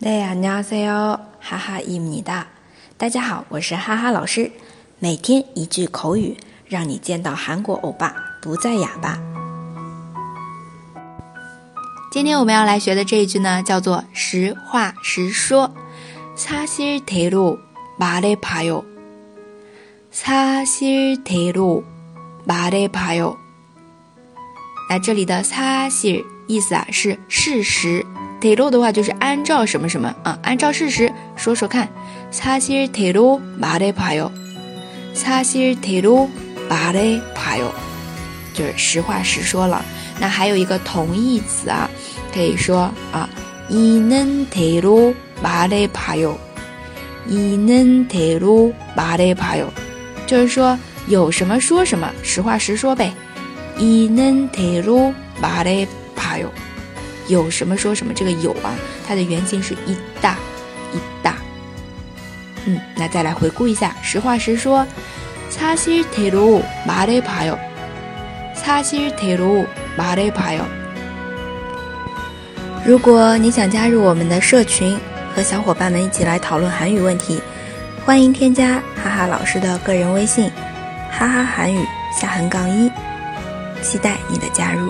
네 안녕하세요， 哈哈伊米哒。大家好，我是哈哈老师。每天一句口语，让你见到韩国欧巴不再哑巴。今天我们要来学的这一句呢，叫做实话实说。사실대로말해봐 요。 사실대로말해봐 요。 那这里的사실意思啊是事实。 铁路的话就是按照什么什么啊，按照事实说说看。사실대로말해봐 요， 사실대로말해봐 요， 就是实话实说了。那还有一个同义词啊，可以说啊，이는대로말해봐 요， 이는대로말해봐 요， 就是说有什么说什么，实话实说呗。이는대로말해봐 요。 有什么说什么，这个有啊，它的原型是一大一大。嗯，那再来回顾一下，实话实说，사실대로말해봐 요， 사실대로말해봐 요。 如果你想加入我们的社群，和小伙伴们一起来讨论韩语问题，欢迎添加哈哈老师的个人微信，哈哈韩语下横杠一，期待你的加入。